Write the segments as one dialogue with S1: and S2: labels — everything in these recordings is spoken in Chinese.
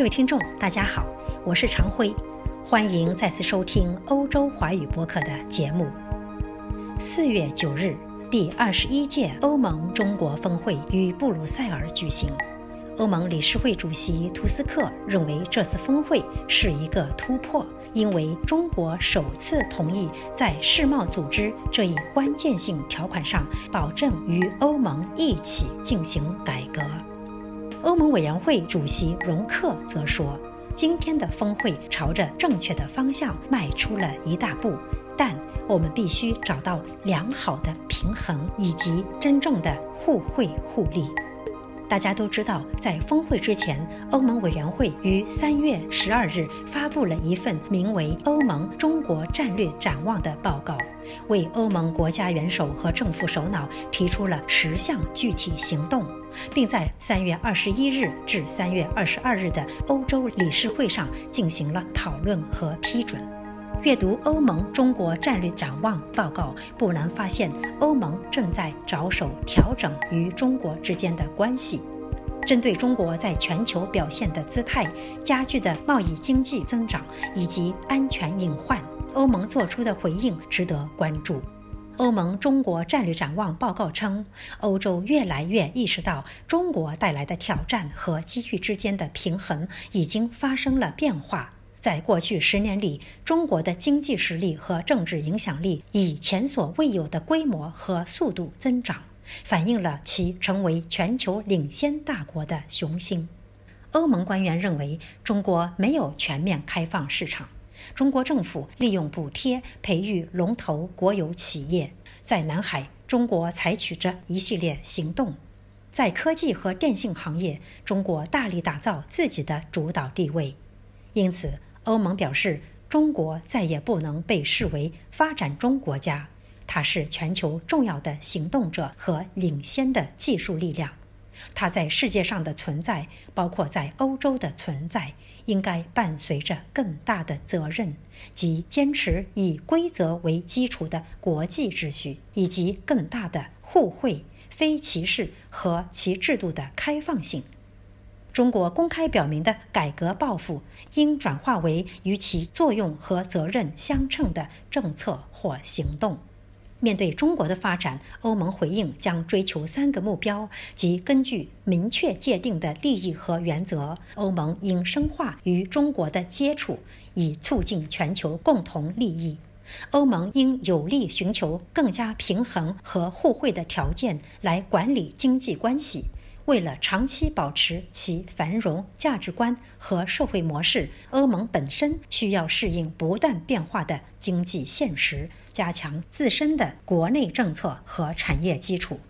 S1: 各位听众，大家好，我是常辉，欢迎再次收听欧洲华语播客的节目。四月九日，第二十一届欧盟中国峰会于布鲁塞尔举行。欧盟理事会主席图斯克认为，这次峰会是一个突破，因为中国首次同意在世贸组织这一关键性条款上保证与欧盟一起进行改革。欧盟委员会主席容克则说：“今天的峰会朝着正确的方向迈出了一大步，但我们必须找到良好的平衡以及真正的互惠互利。”大家都知道，在峰会之前，欧盟委员会于三月十二日发布了一份名为《欧盟中国战略展望》的报告，为欧盟国家元首和政府首脑提出了十项具体行动，并在三月二十一日至三月二十二日的欧洲理事会上进行了讨论和批准。阅读欧盟中国战略展望报告，不难发现，欧盟正在着手调整与中国之间的关系。针对中国在全球表现的姿态、加剧的贸易经济增长以及安全隐患，欧盟做出的回应值得关注。欧盟中国战略展望报告称，欧洲越来越意识到中国带来的挑战和机遇之间的平衡已经发生了变化。在过去十年里，中国的经济实力和政治影响力以前所未有的规模和速度增长，反映了其成为全球领先大国的雄心。欧盟官员认为，中国没有全面开放市场。中国政府利用补贴培育龙头国有企业，在南海，中国采取着一系列行动；在科技和电信行业，中国大力打造自己的主导地位。因此。欧盟表示，中国再也不能被视为发展中国家，它是全球重要的行动者和领先的技术力量。它在世界上的存在，包括在欧洲的存在，应该伴随着更大的责任，即坚持以规则为基础的国际秩序，以及更大的互惠、非歧视和其制度的开放性。中国公开表明的改革抱负，应转化为与其作用和责任相称的政策或行动。面对中国的发展，欧盟回应将追求三个目标，即根据明确界定的利益和原则，欧盟应深化与中国的接触，以促进全球共同利益。欧盟应有力寻求更加平衡和互惠的条件来管理经济关系。为了长期保持其繁荣价值观和社会模式，欧盟本身需要适应不断变化的经济现实，加强自身的国内政策和产业基础。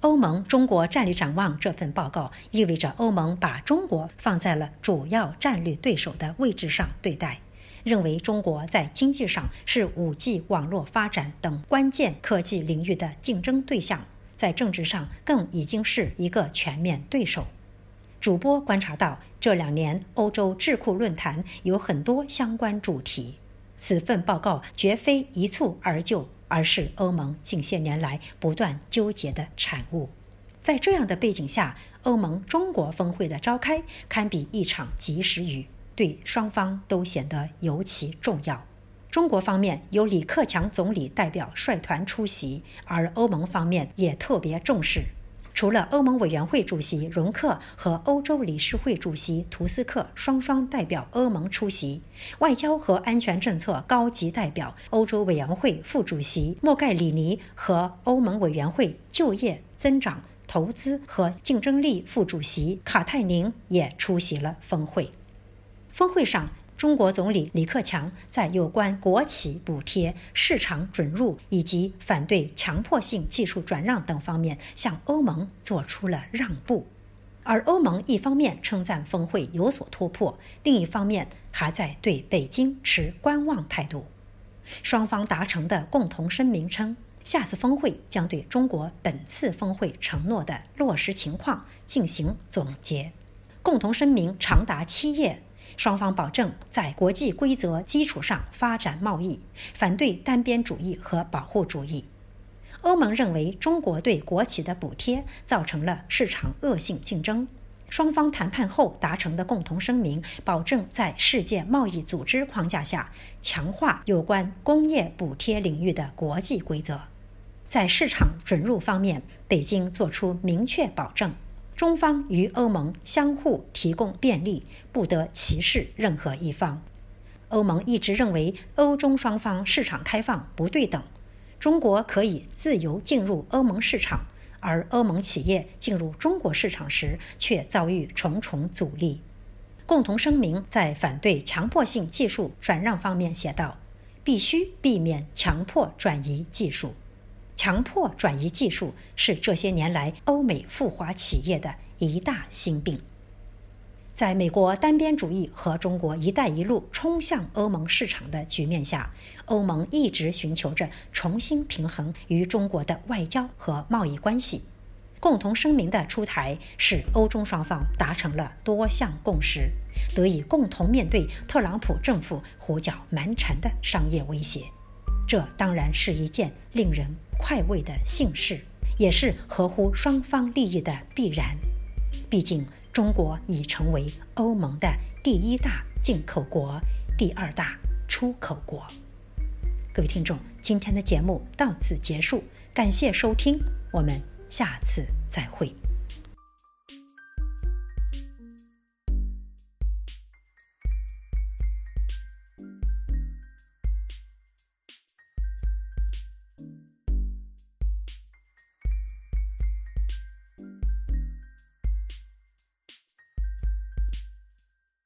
S1: 欧盟中国战略展望这份报告意味着欧盟把中国放在了主要战略对手的位置上对待，认为中国在经济上是 5G 网络发展等关键科技领域的竞争对象。在政治上更已经是一个全面对手。主播观察到，这两年欧洲智库论坛有很多相关主题。此份报告绝非一蹴而就，而是欧盟近些年来不断纠结的产物。在这样的背景下，欧盟中国峰会的召开堪比一场及时雨，对双方都显得尤其重要。中国方面由李克强总理代表率团出席，而欧盟方面也特别重视。除了欧盟委员会主席容克和欧洲理事会主席图斯克双双代表欧盟出席，外交和安全政策高级代表、欧洲委员会副主席莫盖里尼和欧盟委员会就业、增长、投资和竞争力副主席卡泰宁也出席了峰会。峰会上。中国总理李克强在有关国企补贴、市场准入以及反对强迫性技术转让等方面向欧盟做出了让步，而欧盟一方面称赞峰会有所突破，另一方面还在对北京持观望态度。双方达成的共同声明称，下次峰会将对中国本次峰会承诺的落实情况进行总结。共同声明长达七页。双方保证在国际规则基础上发展贸易，反对单边主义和保护主义。欧盟认为中国对国企的补贴造成了市场恶性竞争，双方谈判后达成的共同声明，保证在世界贸易组织框架下强化有关工业补贴领域的国际规则。在市场准入方面，北京作出明确保证：中方与欧盟相互提供便利，不得歧视任何一方。欧盟一直认为欧中双方市场开放不对等，中国可以自由进入欧盟市场。而欧盟企业进入中国市场时，却遭遇重重阻力。共同声明在反对强迫性技术转让方面写道：“必须避免强迫转移技术。强迫转移技术是这些年来欧美富华企业的一大心病。”在美国单边主义和中国“一带一路”冲向欧盟市场的局面下，欧盟一直寻求着重新平衡与中国的外交和贸易关系。共同声明的出台，使欧中双方达成了多项共识，得以共同面对特朗普政府胡搅蛮缠的商业威胁。这当然是一件令人快慰的幸事，也是合乎双方利益的必然。毕竟。中国已成为欧盟的第一大进口国、第二大出口国。各位听众，今天的节目到此结束，感谢收听，我们下次再会。